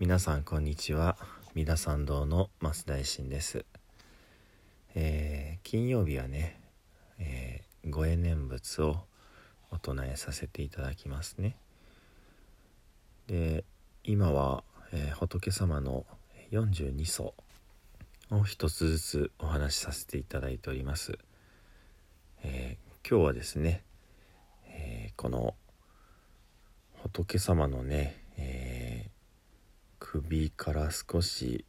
皆さんこんにちは。三田参道の増大臣です、えー、金曜日はね、えー、ご縁念仏をお唱えさせていただきますね。で今は、えー、仏様の42層を一つずつお話しさせていただいております、え今日はですね、えこの仏様のね、え首から少し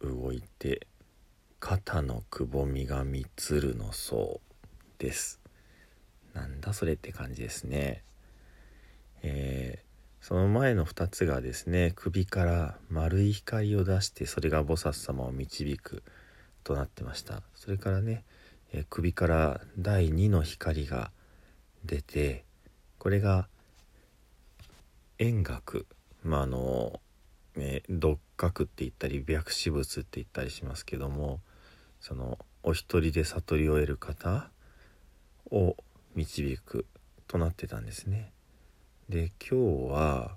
動いて肩のくぼみがみつるの層です。なんだそれって感じですね。えー、その前の2つがですね首から丸い光を出してそれが菩薩様を導くとなってました。それからね、えー、首から第2の光が出てこれが円覚。まああのえー、角って言ったり白紙物って言ったりしますけどもそのお一人で悟りを得る方を導くとなってたんですね。で今日は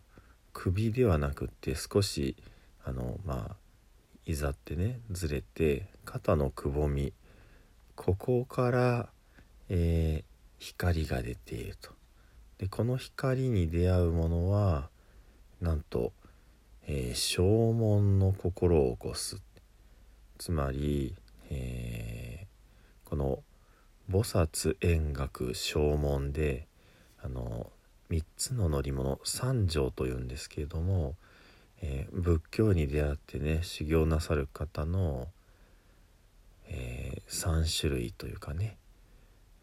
首ではなくって少しあのまあいざってねずれて肩のくぼみここから、えー、光が出ていると。でこの光に出会うものはなんとえー、正門の心を起こすつまり、えー、この菩薩円覚正門であの3つの乗り物三条というんですけれども、えー、仏教に出会ってね修行なさる方の、えー、3種類というかね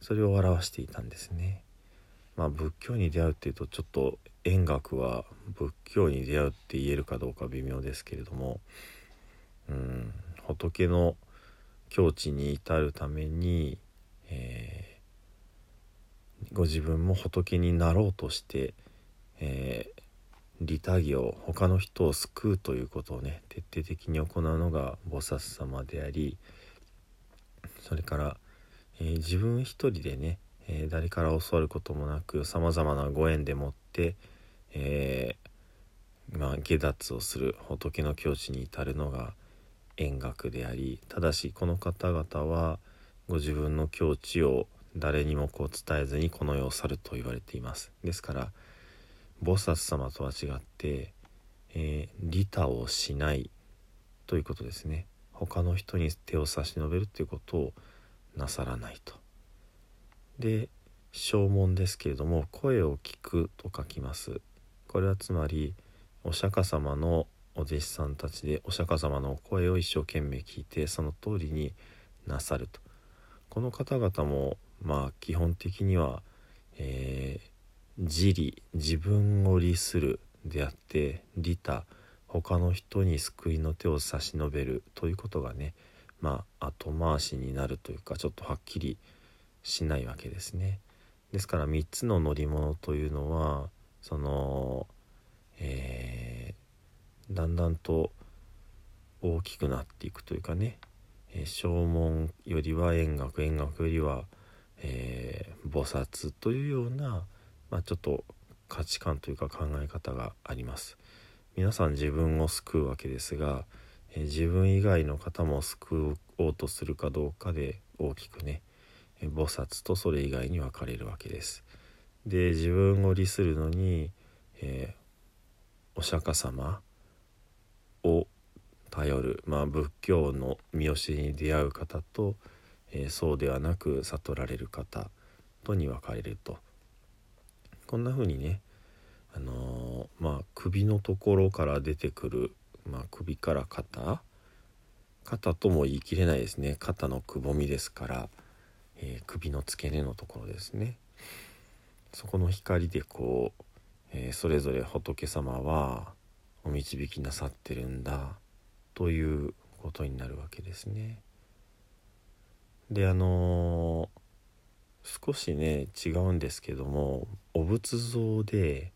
それを表していたんですね。まあ仏教に出会うっていうとちょっと円覚は仏教に出会うって言えるかどうか微妙ですけれどもうん仏の境地に至るために、えー、ご自分も仏になろうとして、えー、利他行他の人を救うということをね徹底的に行うのが菩薩様でありそれから、えー、自分一人でね、え誰から教わることもなくさまざまなご縁でもって、えー、まあ、下脱をする仏の境地に至るのが円覚でありただしこの方々はご自分の境地を誰にもこう伝えずにこの世を去ると言われています。ですから菩薩様とは違って、えー、利他をしないということですね。他の人に手を差し伸べるということをなさらないと。で正門ですけれども声を聞くと書きます。これはつまりお釈迦様のお弟子さんたちでお釈迦様のお声を一生懸命聞いてその通りになさるとこの方々もまあ基本的には、えー、自利自分を利するであって利他他の人に救いの手を差し伸べるということがねまあ後回しになるというかちょっとはっきりしないわけですね。ですから3つの乗り物というのはその、えー、だんだんと大きくなっていくというかね、えー、正門よりは円覚円覚よりは、えー、菩薩というような、まあ、ちょっと価値観というか考え方があります。皆さん自分を救うわけですが、えー、自分以外の方も救おうとするかどうかで大きくね、え菩薩とそれ以外に分かれるわけです。で自分を利するのに、えー、お釈迦様を頼る、まあ、仏教の見教えに出会う方と、えー、そうではなく悟られる方とに分かれると。こんな風にね、あのー、まあ、首のところから出てくる、まあ、首から肩肩とも言い切れないですね。肩のくぼみですから、えー、首の付け根のところですね。そこの光でこう、えー、それぞれ仏様はお導きなさってるんだということになるわけですね。であのー、少しね違うんですけどもお仏像で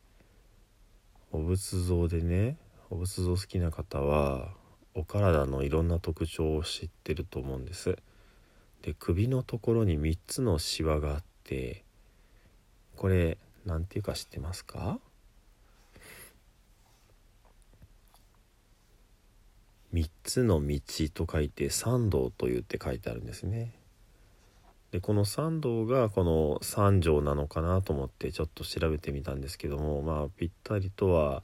お仏像でねお仏像好きな方はお体のいろんな特徴を知ってると思うんです。で首のところに3つのシワがあってこれ何ていうか知ってますか？3つの道と書いて三道と言って書いてあるんですね。でこの三道がこの三条なのかなと思ってちょっと調べてみたんですけどもまあぴったりとは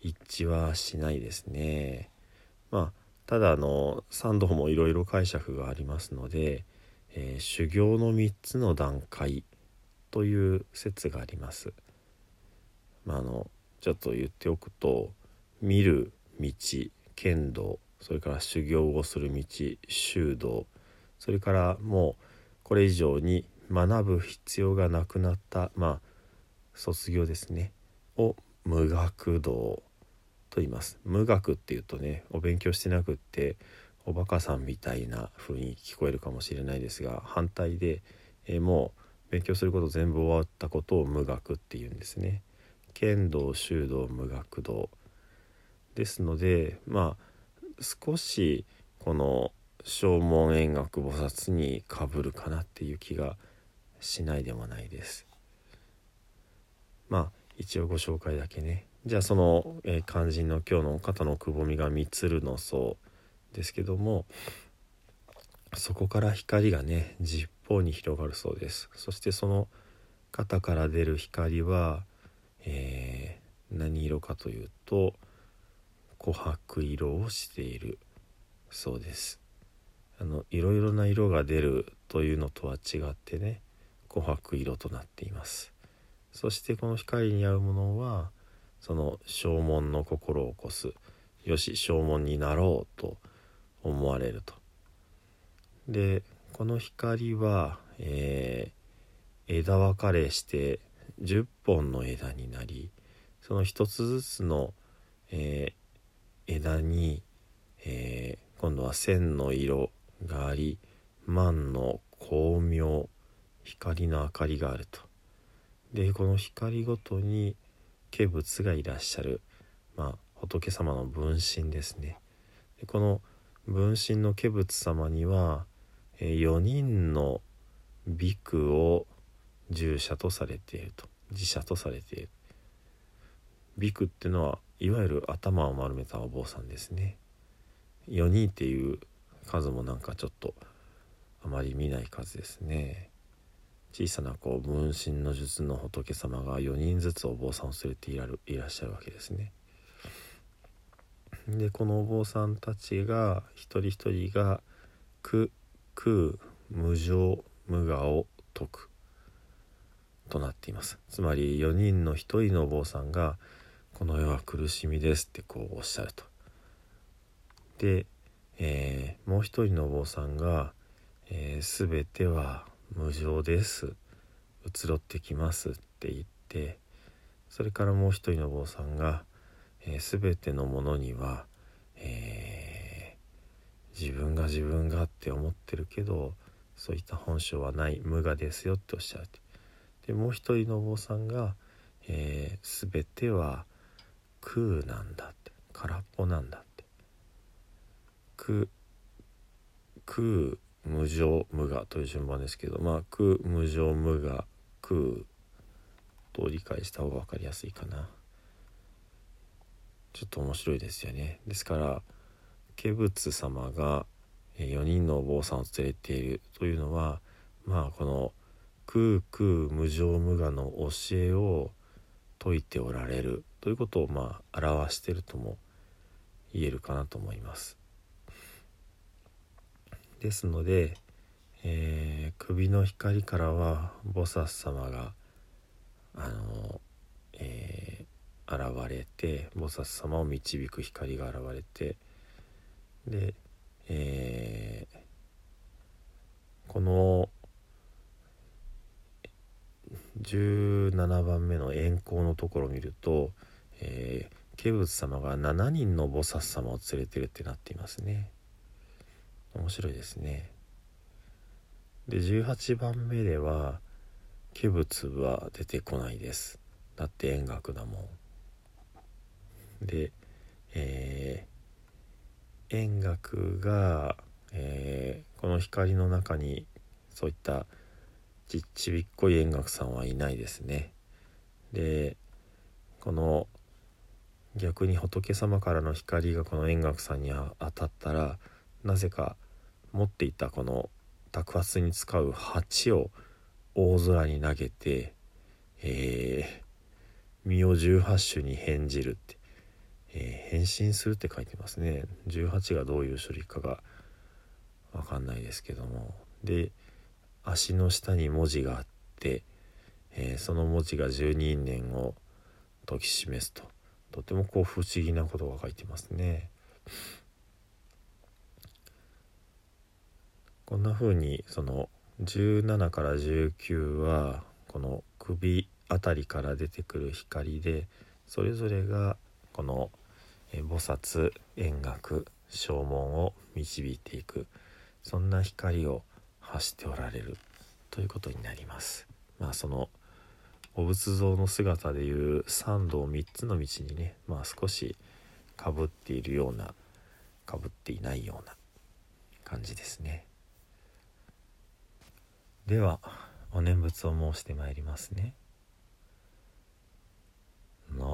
一致はしないですね。まあただあの三道もいろいろ解釈がありますので、えー、修行の3つの段階という説があります。まあ、あのちょっと言っておくと見る道剣道それから修行をする道修道それからもうこれ以上に学ぶ必要がなくなったまあ卒業ですねを無学道と言います無学っていうとねお勉強してなくっておバカさんみたいな風に聞こえるかもしれないですが反対で、え、もう勉強すること全部終わったことを無学っていうんですね。剣道修道無学道ですのでまあ少しこの正門円覚菩薩にかぶるかなっていう気がしないでもないです。まあ一応ご紹介だけねじゃあその、えー、肝心の今日の肩のくぼみが三つるの層ですけどもそこから光がね方に広がるそうです。そしてその肩から出る光は、えー、何色かというと琥珀色をしているそうです。あのいろいろな色が出るというのとは違ってね琥珀色となっています。そしてこの光に合うものはその正門の心を起こすよし正門になろうと思われると。でこの光は、えー、枝分かれして10本の枝になりその一つずつの、えー、枝に、えー、今度は線の色があり万の光明光の明かりがあると。でこの光ごとに化仏がいらっしゃる、まあ、仏様の分身ですね。でこの分身の化仏様には、4人のビクを従者とされていると。自社とされている。ビクっていうのはいわゆる頭を丸めたお坊さんですね。4人っていう数もなんかちょっとあまり見ない数ですね。小さなこう分身の術の仏様が4人ずつお坊さんを連れていらいらっしゃるわけですね。でこのお坊さんたちが一人一人が苦空無常無我を説くとなっていますつまり4人の1人のお坊さんが「この世は苦しみです」ってこうおっしゃると。でえー、もう一人のお坊さんが「えー、全ては無常です移ろってきます」って言ってそれからもう一人のお坊さんが「えー、全てのものには、えー、自分が自分がって思ってるけどそういった本性はない無我ですよ」っておっしゃるでもう一人のお坊さんが「えー、全ては空なんだ」って。空っぽなんだ空空無常無我という順番ですけどまあ空無常無我空と理解した方が分かりやすいかな。ちょっと面白いですよね。ですから化仏様が4人のお坊さんを連れているというのはまあこの空空無常無我の教えを説いておられるということをまあ表してるとも言えるかなと思います。ですので、えー、首の光からは菩薩様があの、えー、現れて菩薩様を導く光が現れてで、えー、この17番目の円光のところを見ると、えー、化仏様が7人の菩薩様を連れてるってなっていますね。面白いですね。で18番目では化物は出てこないです。だって円楽だもん。でえ、円楽が、えー、この光の中にそういったちっちびっこい円楽さんはいないですね。でこの逆に仏様からの光がこの円覚さんに当たったらなぜか持っていたこの托発に使う鉢を大空に投げて、えー、身を18種に変じるって、えー、変身するって書いてますね。18がどういう処理かが分かんないですけども。で足の下に文字があって、えー、その文字が十二因縁を解き示すと。とてもこう不思議なことが書いてますね。こんな風にその17から19はこの首あたりから出てくる光でそれぞれがこの菩薩円覚正門を導いていくそんな光を発しておられるということになります。まあそのお仏像の姿でいう三道3つの道にねまあ少しかぶっているようなかぶっていないような感じですねではお念仏を申してまいりますね。なブ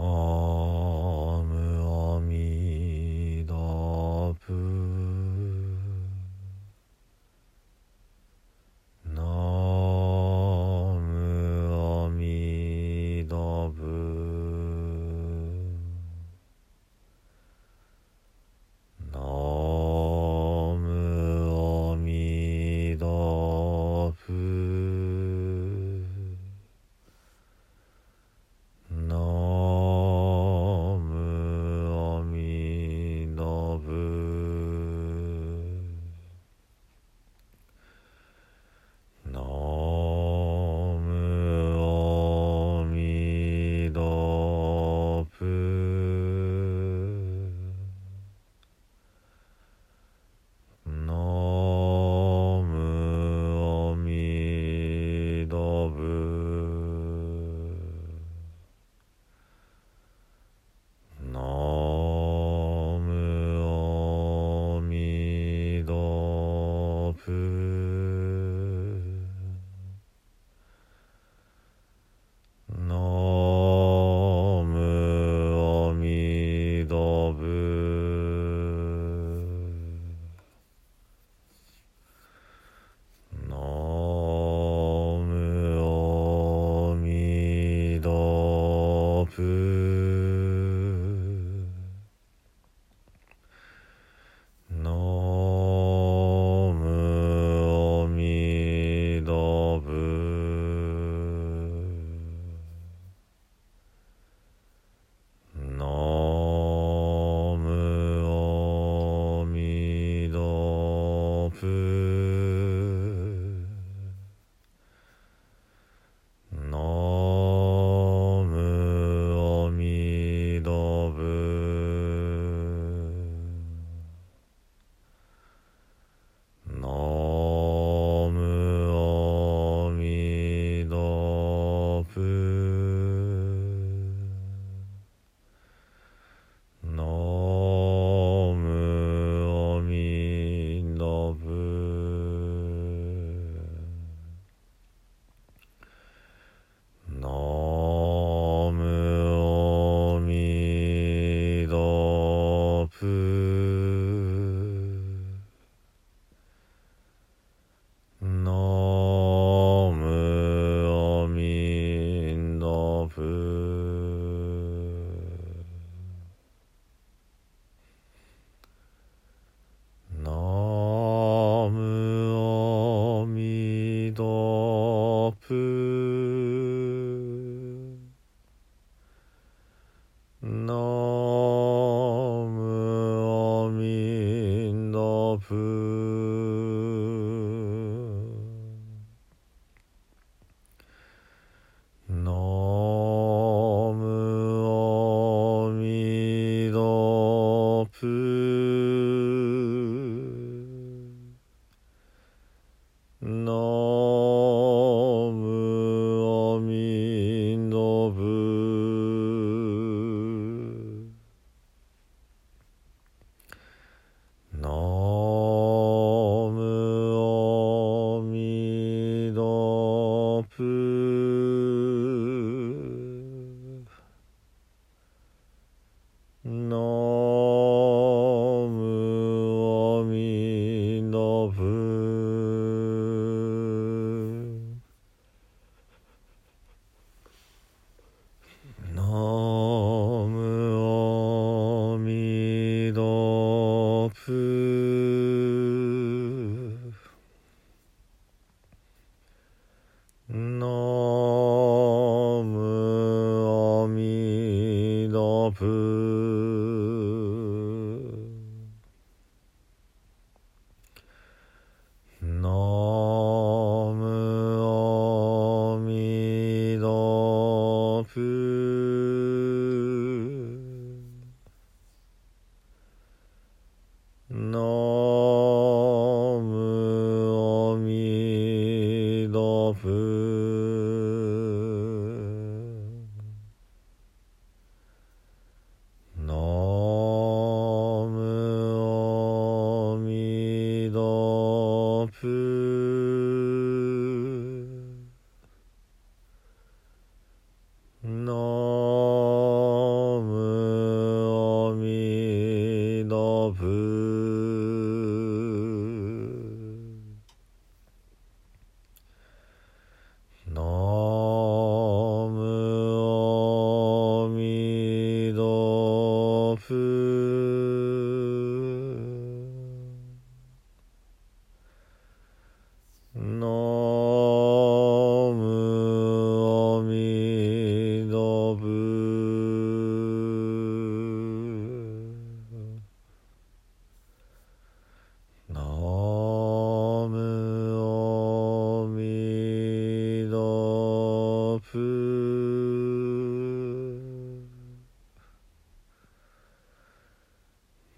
peu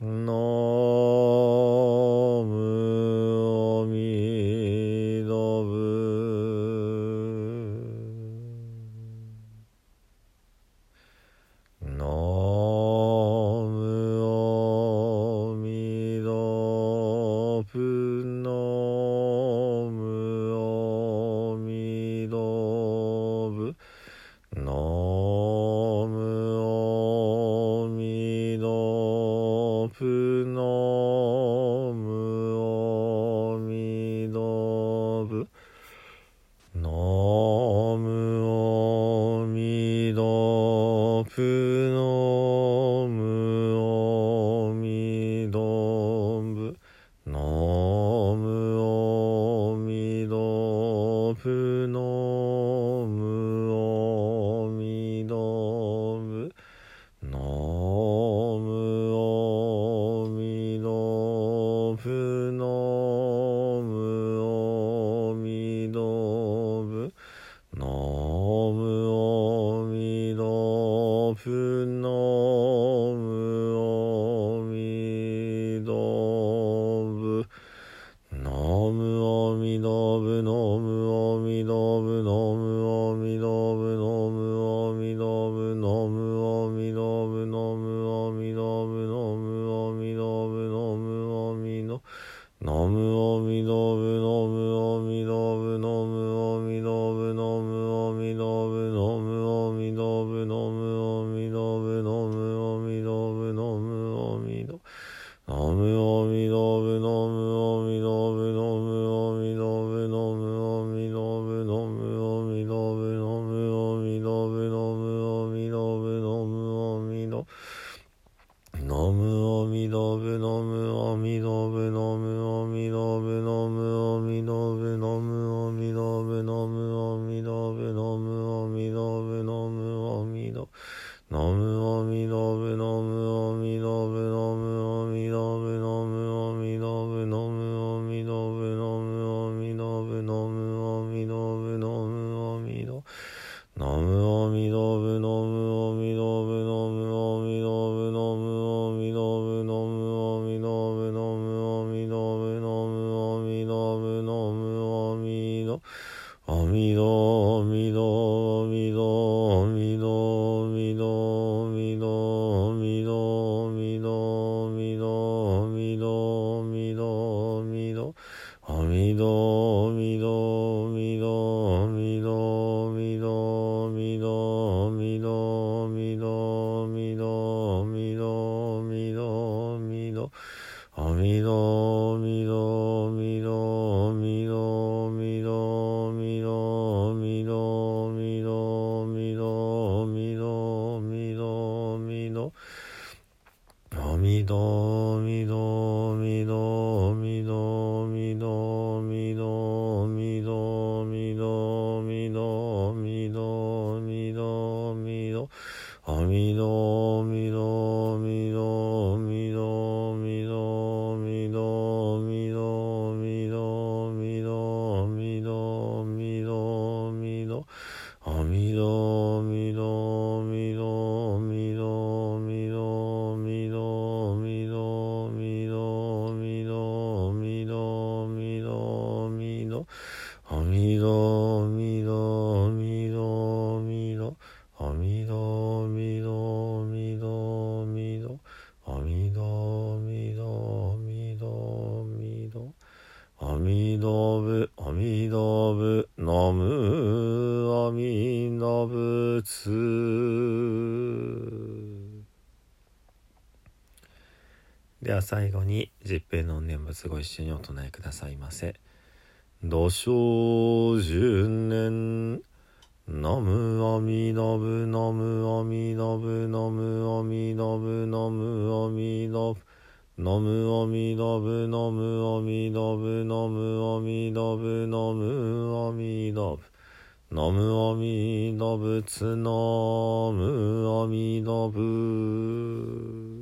no みのむのむ。みのみのみ国の I mean, 陀仏阿弥陀仏ナム阿弥陀仏では最後に十平の念仏ご一緒にお唱えくださいませ。土生十年ナムアミダブナムアミダブナムアミダブナムアミダブのむおみどぶのむおみどぶのむおみどぶのむおみどぶ。のむおみどぶつのむおみどぶ。